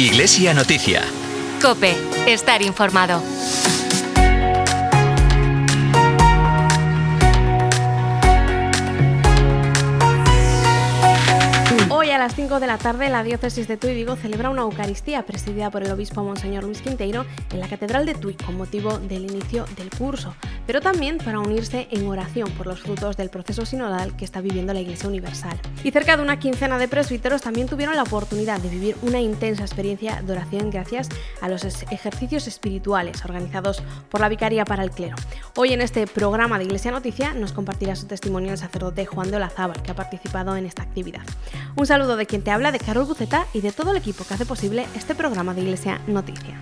Iglesia Noticia. Cope, estar informado. Hoy a las 5 de la tarde la diócesis de Tui Vigo celebra una Eucaristía presidida por el obispo Monseñor Luis Quinteiro en la Catedral de Tui con motivo del inicio del curso, pero también para unirse en oración por los frutos del proceso sinodal que está viviendo la Iglesia Universal. Y cerca de una quincena de presbíteros también tuvieron la oportunidad de vivir una intensa experiencia de oración gracias a los ejercicios espirituales organizados por la Vicaría para el Clero. Hoy en este programa de Iglesia Noticia nos compartirá su testimonio el sacerdote Juan de Olazábal, que ha participado en esta actividad. Un saludo de quien te habla, de Carol Buceta y de todo el equipo que hace posible este programa de Iglesia Noticia.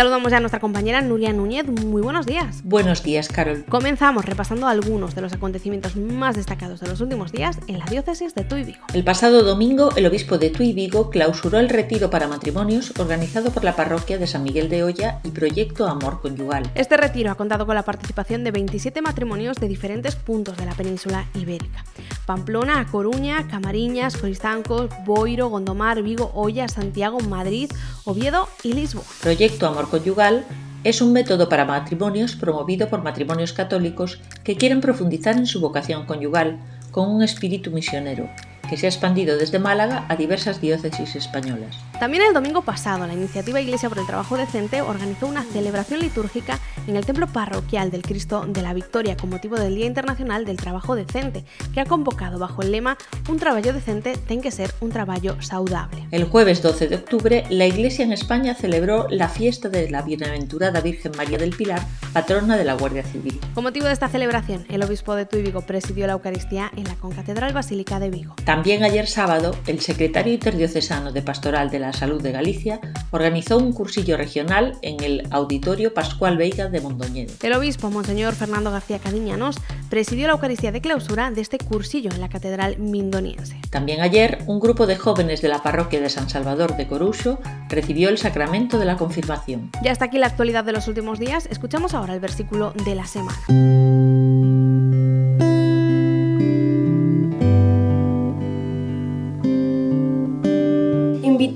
Saludamos ya a nuestra compañera Nuria Núñez. Muy buenos días. Buenos días, Carol. Comenzamos repasando algunos de los acontecimientos más destacados de los últimos días en la diócesis de Tuy Vigo. El pasado domingo, el obispo de Tuy Vigo clausuró el retiro para matrimonios organizado por la parroquia de San Miguel de Olla y Proyecto Amor Conyugal. Este retiro ha contado con la participación de 27 matrimonios de diferentes puntos de la península ibérica. Pamplona, Coruña, Camariñas, Coristancos, Boiro, Gondomar, Vigo, Olla, Santiago, Madrid, Oviedo y Lisboa. Proyecto Amor conyugal es un método para matrimonios promovido por matrimonios católicos que quieren profundizar en su vocación conyugal con un espíritu misionero que se ha expandido desde Málaga a diversas diócesis españolas. También el domingo pasado, la iniciativa Iglesia por el Trabajo Decente organizó una celebración litúrgica en el Templo Parroquial del Cristo de la Victoria con motivo del Día Internacional del Trabajo Decente, que ha convocado bajo el lema Un trabajo decente tiene que ser un trabajo saludable. El jueves 12 de octubre, la Iglesia en España celebró la fiesta de la Bienaventurada Virgen María del Pilar, patrona de la Guardia Civil. Con motivo de esta celebración, el obispo de Tuy Vigo presidió la Eucaristía en la Concatedral Basílica de Vigo. También ayer sábado, el secretario interdiocesano de Pastoral de la Salud de Galicia organizó un cursillo regional en el Auditorio Pascual Veiga de Mondoñedo. El obispo, Monseñor Fernando García Cadiñanos, presidió la Eucaristía de clausura de este cursillo en la Catedral Mindoniense. También ayer, un grupo de jóvenes de la parroquia de San Salvador de Coruso recibió el sacramento de la confirmación. Ya hasta aquí la actualidad de los últimos días, escuchamos ahora el versículo de la semana.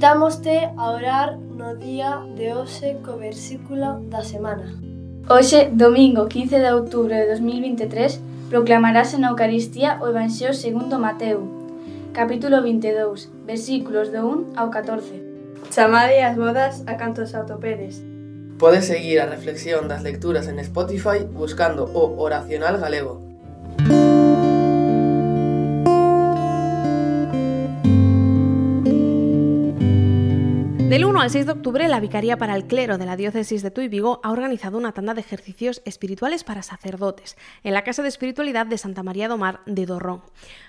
Invitámoste a orar no día de hoxe co versículo da semana. Hoxe, domingo 15 de outubro de 2023, proclamarase na Eucaristía o Evanxeo segundo Mateu, capítulo 22, versículos do 1 ao 14. Chamade as bodas a cantos autopedes. Podes seguir a reflexión das lecturas en Spotify buscando o Oracional Galego. Del 1 al 6 de octubre, la Vicaría para el Clero de la Diócesis de Tuy Vigo ha organizado una tanda de ejercicios espirituales para sacerdotes en la Casa de Espiritualidad de Santa María do Mar de Dorrón.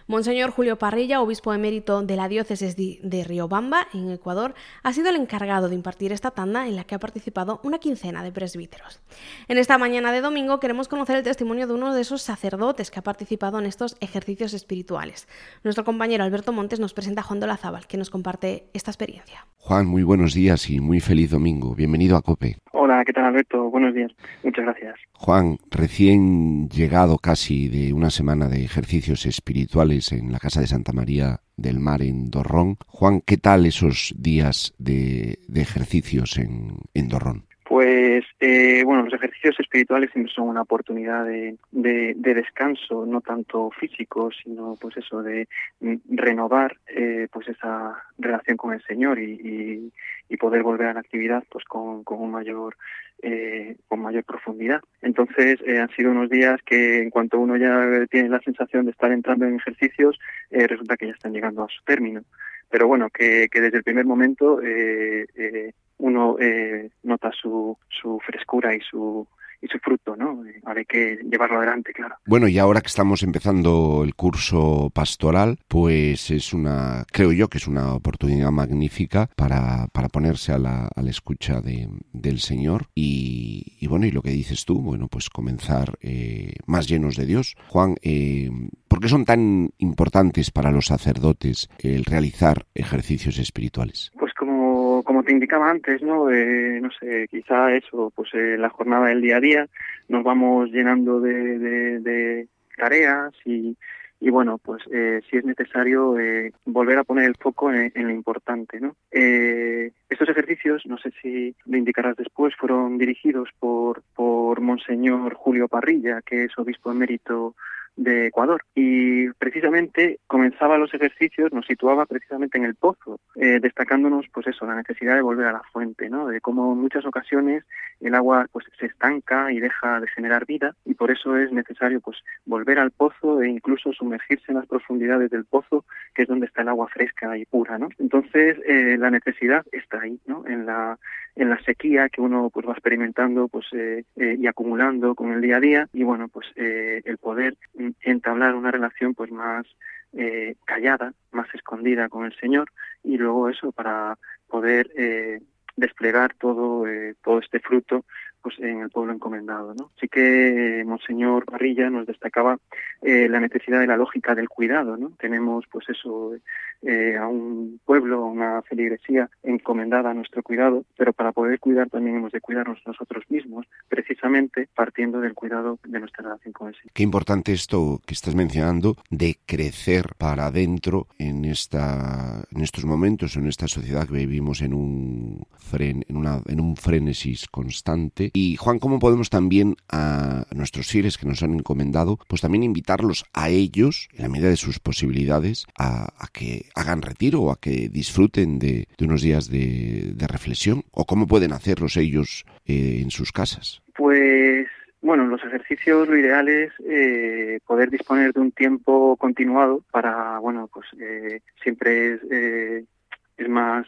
Monseñor Julio Parrilla, obispo emérito de la Diócesis de Riobamba, en Ecuador, ha sido el encargado de impartir esta tanda en la que ha participado una quincena de presbíteros. En esta mañana de domingo queremos conocer el testimonio de uno de esos sacerdotes que ha participado en estos ejercicios espirituales. Nuestro compañero Alberto Montes nos presenta a Juan Dolazábal, que nos comparte esta experiencia. Juan, muy buenos días y muy feliz domingo. Bienvenido a COPE. Hola, ¿qué tal Alberto? Buenos días. Muchas gracias. Juan, recién llegado casi de una semana de ejercicios espirituales en la Casa de Santa María del Mar en Dorrón. Juan, ¿qué tal esos días de, de ejercicios en, en Dorrón? Pues eh, bueno, los ejercicios espirituales siempre son una oportunidad de, de, de, descanso, no tanto físico, sino pues eso de renovar eh, pues esa relación con el Señor y, y, y, poder volver a la actividad pues con, con un mayor eh, con mayor profundidad. Entonces eh, han sido unos días que en cuanto uno ya tiene la sensación de estar entrando en ejercicios, eh, resulta que ya están llegando a su término. Pero bueno, que, que desde el primer momento eh, eh, uno eh, nota su, su frescura y su, y su fruto, ¿no? Ahora hay que llevarlo adelante, claro. Bueno, y ahora que estamos empezando el curso pastoral, pues es una, creo yo que es una oportunidad magnífica para, para ponerse a la, a la escucha de, del Señor y, y, bueno, y lo que dices tú, bueno, pues comenzar eh, más llenos de Dios. Juan, eh, ¿por qué son tan importantes para los sacerdotes el realizar ejercicios espirituales? Como, te indicaba antes, ¿no? Eh, no sé, quizá eso, pues eh, la jornada del día a día nos vamos llenando de, de, de tareas y, y bueno, pues eh, sí es necesario eh, volver a poner el foco en, lo importante, ¿no? Eh, estos ejercicios, no sé si lo indicarás después, fueron dirigidos por, por Monseñor Julio Parrilla, que es obispo emérito de Ecuador. Y precisamente comenzaba los ejercicios, nos situaba precisamente en el pozo, eh, destacándonos pues eso, la necesidad de volver a la fuente, ¿no? De cómo en muchas ocasiones el agua pues se estanca y deja de generar vida y por eso es necesario pues volver al pozo e incluso sumergirse en las profundidades del pozo, que es donde está el agua fresca y pura, ¿no? Entonces eh, la necesidad está ahí, ¿no? En la en la sequía que uno pues va experimentando pues eh, eh, y acumulando con el día a día y bueno pues el poder entablar una relación pues más callada más escondida con el Señor y luego eso para poder desplegar todo todo este fruto pues en el pueblo encomendado. ¿no? Sí que Monseñor Barrilla nos destacaba eh, la necesidad de la lógica del cuidado. ¿no? Tenemos pues eso eh, a un pueblo, a una feligresía encomendada a nuestro cuidado, pero para poder cuidar también hemos de cuidarnos nosotros mismos, precisamente partiendo del cuidado de nuestra relación con el Señor. Qué importante esto que estás mencionando de crecer para adentro en esta en estos momentos, en esta sociedad que vivimos en un fren, en una en un frenesis constante y Juan, ¿cómo podemos también a nuestros fieles que nos han encomendado, pues también invitarlos a ellos, en la medida de sus posibilidades, a, que hagan retiro o a que disfruten de, unos días de, reflexión? ¿O cómo pueden hacerlos ellos eh, en sus casas? Pues bueno, los ejercicios lo ideal es eh, poder disponer de un tiempo continuado para, bueno, pues eh, siempre es, es más,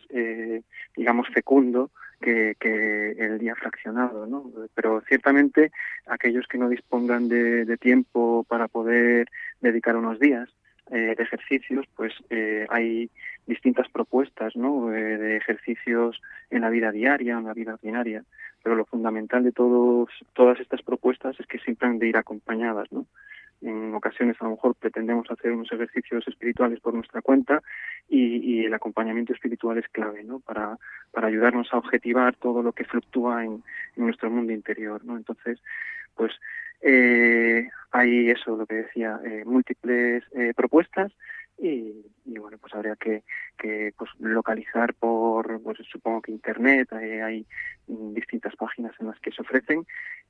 digamos, fecundo que, el día fraccionado, ¿no? Pero ciertamente aquellos que no dispongan de, tiempo para poder dedicar unos días eh, ejercicios, pues eh, hay distintas propuestas, ¿no? Eh, de ejercicios en la vida diaria, en la vida ordinaria. Pero lo fundamental de todas estas propuestas es que siempre han de ir acompañadas, ¿no? en ocasiones a lo mejor pretendemos hacer unos ejercicios espirituales por nuestra cuenta y, el acompañamiento espiritual es clave ¿no? para, ayudarnos a objetivar todo lo que fluctúa en, nuestro mundo interior. ¿no? Entonces, pues eh, hay eso, lo que decía, eh, múltiples eh, propuestas y, bueno, pues habría que, que pues, localizar por, pues supongo que internet, hay distintas páginas en las que se ofrecen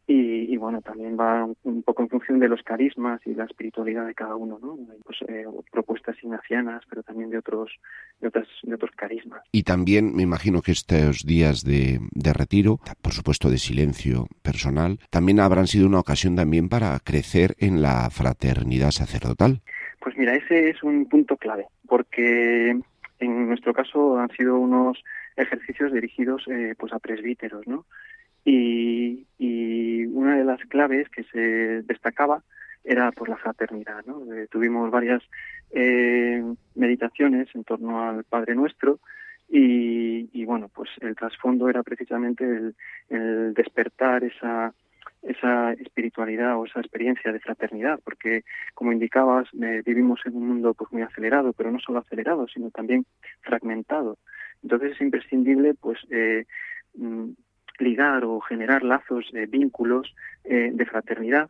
y, bueno, también va un, poco en función de los carismas y la espiritualidad de cada uno, ¿no? Pues, eh, propuestas ignacianas, pero también de otros, de, otras, de otros carismas. Y también me imagino que estos días de, de retiro, por supuesto de silencio personal, también habrán sido una ocasión también para crecer en la fraternidad sacerdotal. Pues mira, ese es un punto clave, porque en nuestro caso han sido unos ejercicios dirigidos eh, pues a presbíteros, ¿no? Y, una de las claves que se destacaba era por la fraternidad. ¿no? Eh, tuvimos varias eh, meditaciones en torno al Padre Nuestro y, bueno, pues el trasfondo era precisamente el, despertar esa, esa espiritualidad o esa experiencia de fraternidad, porque como indicabas, eh, vivimos en un mundo pues muy acelerado, pero no solo acelerado, sino también fragmentado. Entonces es imprescindible pues mm, ligar o generar lazos, de vínculos eh, de fraternidad,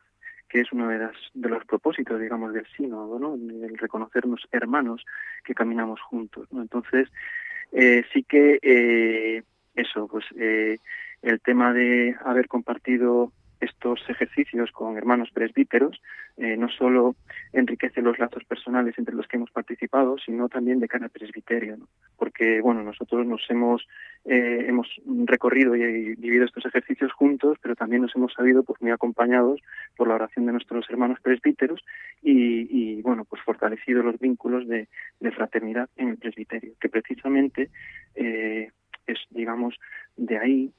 que es uno de, las, de los propósitos, digamos, del sínodo, ¿no? El reconocernos hermanos que caminamos juntos, ¿no? Entonces, eh, sí que eh, eso, pues el tema de haber compartido estos ejercicios con hermanos presbíteros eh, no solo enriquece los lazos personales entre los que hemos participado, sino también de cara al presbiterio, porque bueno, nosotros nos hemos eh, hemos recorrido y, vivido estos ejercicios juntos, pero también nos hemos sabido pues muy acompañados por la oración de nuestros hermanos presbíteros y, bueno, pues fortalecido los vínculos de, fraternidad en el presbiterio, que precisamente eh, es digamos de ahí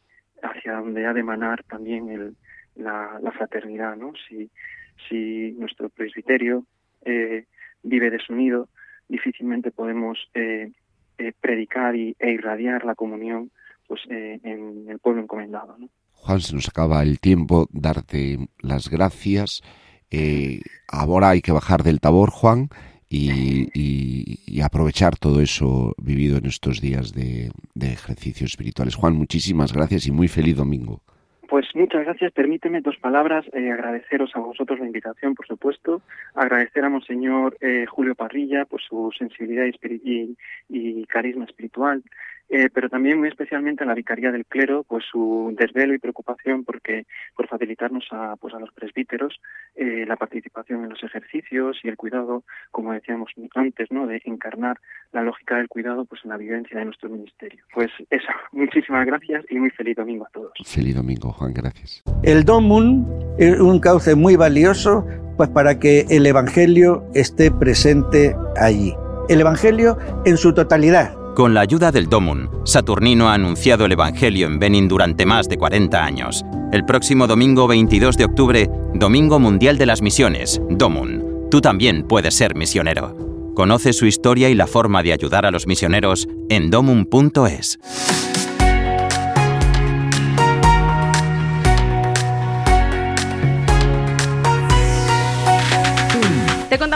hacia donde ha de emanar también el, la, fraternidad, ¿no? Si, nuestro presbiterio eh, vive desunido, difícilmente podemos eh, eh, predicar y, e irradiar la comunión pues, en el pueblo encomendado. Juan, se nos acaba el tiempo, darte las gracias. ahora hay que bajar del tabor, Juan, y, y, aprovechar todo eso vivido en estos días de, de ejercicios espirituales. Juan, muchísimas gracias y muy feliz domingo. Pues muchas gracias. Permíteme dos palabras. Eh, agradeceros a vosotros la invitación, por supuesto. Agradecer a Monseñor eh, Julio Parrilla por su sensibilidad y, y carisma espiritual. Eh, pero también muy especialmente a la Vicaría del Clero, pues su desvelo y preocupación porque por facilitarnos a, pues a los presbíteros eh, la participación en los ejercicios y el cuidado, como decíamos antes, ¿no? de encarnar la lógica del cuidado pues en la vivencia de nuestro ministerio. Pues eso, muchísimas gracias y muy feliz domingo a todos. Feliz domingo, Juan, gracias. El Domun es un cauce muy valioso pues para que el Evangelio esté presente allí. El Evangelio en su totalidad, con la ayuda del Domun, Saturnino ha anunciado el Evangelio en Benin durante más de 40 años. El próximo domingo 22 de octubre, Domingo Mundial de las Misiones, Domun. Tú también puedes ser misionero. Conoce su historia y la forma de ayudar a los misioneros en domun.es.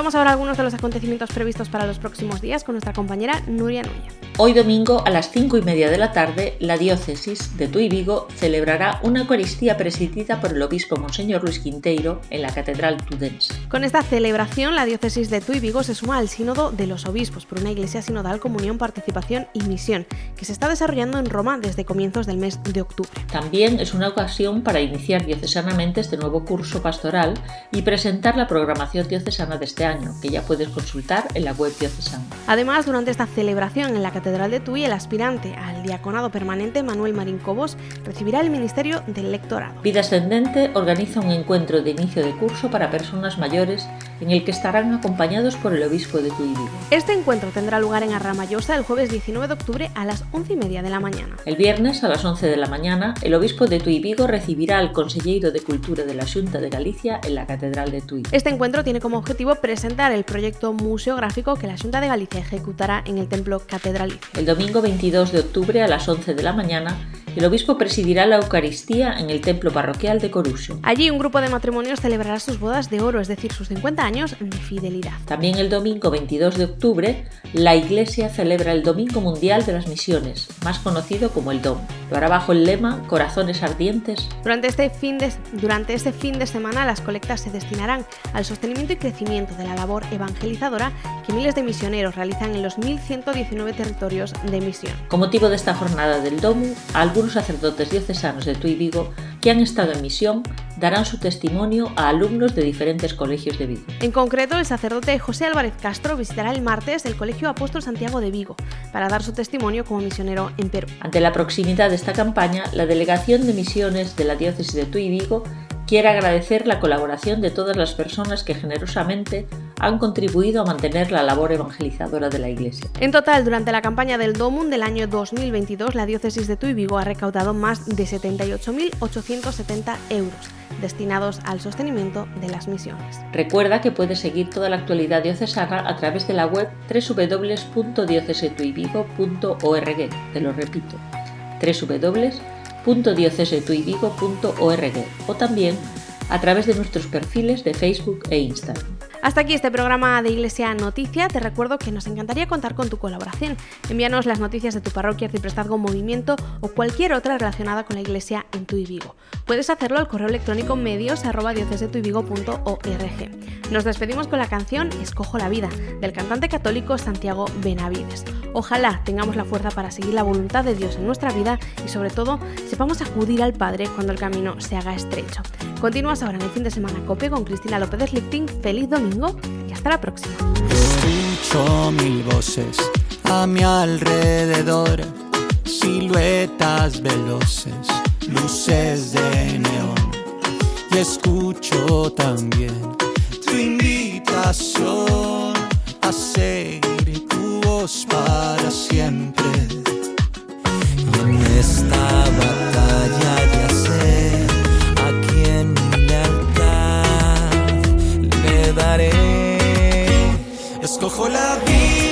Te contamos ahora algunos de los acontecimientos previstos para los próximos días con nuestra compañera Nuria Núñez. Hoy domingo a las cinco y media de la tarde, la diócesis de Tui Vigo celebrará una Eucaristía presidida por el obispo Monseñor Luis Quinteiro en la Catedral Tudense. Con esta celebración, la diócesis de Tui Vigo se suma al Sínodo de los Obispos por una iglesia sinodal comunión, participación y misión, que se está desarrollando en Roma desde comienzos del mes de octubre. También es una ocasión para iniciar diocesanamente este nuevo curso pastoral y presentar la programación diocesana este año, que ya puedes consultar en la web diocesana. Además, durante esta celebración en la Catedral de Tui, el aspirante al diaconado permanente Manuel Marín Cobos recibirá el Ministerio del Lectorado. Vida Ascendente organiza un encuentro de inicio de curso para personas mayores en el que estarán acompañados por el obispo de Tui Vigo. Este encuentro tendrá lugar en Arramayosa el jueves 19 de octubre a las 11 y media de la mañana. El viernes a las 11 de la mañana, el obispo de Tui Vigo recibirá al consejero de Cultura de la Junta de Galicia en la Catedral de Tui. Este encuentro tiene como objetivo presentar el proyecto museográfico que la Junta de Galicia ejecutará en el Templo Catedralicio. El domingo 22 de octubre a las 11 de la mañana, el obispo presidirá la Eucaristía en el templo parroquial de Coruso. Allí un grupo de matrimonios celebrará sus bodas de oro, es decir, sus 50 años de fidelidad. También el domingo 22 de octubre, la Iglesia celebra el Domingo Mundial de las Misiones, más conocido como el DOM. Lo hará bajo el lema Corazones Ardientes. Durante este, fin de, durante este fin de semana las colectas se destinarán al sostenimiento y crecimiento de la labor evangelizadora que miles de misioneros realizan en los 1.119 territorios de misión. Con motivo de esta jornada del DOMU, algunos sacerdotes diocesanos de Tui Vigo que han estado en misión darán su testimonio a alumnos de diferentes colegios de Vigo. En concreto, el sacerdote José Álvarez Castro visitará el martes el Colegio Apóstol Santiago de Vigo para dar su testimonio como misionero en Perú. Ante la proximidad de esta campaña, la Delegación de Misiones de la Diócesis de Tui Vigo quiere agradecer la colaboración de todas las personas que generosamente han contribuido a mantener la labor evangelizadora de la Iglesia. En total, durante la campaña del DOMUN del año 2022, la diócesis de Tuy Vigo ha recaudado más de 78.870 euros destinados al sostenimiento de las misiones. Recuerda que puedes seguir toda la actualidad diocesana a través de la web www.diocesetuivigo.org. Te lo repito, www www.diocesetuivigo.org o también a través de nuestros perfiles de Facebook e Instagram. Hasta aquí este programa de Iglesia Noticia. Te recuerdo que nos encantaría contar con tu colaboración. Envíanos las noticias de tu parroquia, Ciprestazgo Movimiento o cualquier otra relacionada con la Iglesia en tu Vigo. Puedes hacerlo al correo electrónico medios Nos despedimos con la canción Escojo la vida del cantante católico Santiago Benavides. Ojalá tengamos la fuerza para seguir la voluntad de Dios en nuestra vida y sobre todo sepamos acudir al Padre cuando el camino se haga estrecho. Continúas ahora en el fin de semana COPE con Cristina López Lichting. Feliz domingo y hasta la próxima. Escucho mil voces a mi alrededor, siluetas veloces, luces de neón. Y escucho también tu invitación a seguir tu voz para siempre. Y en esta batalla Escojo la vida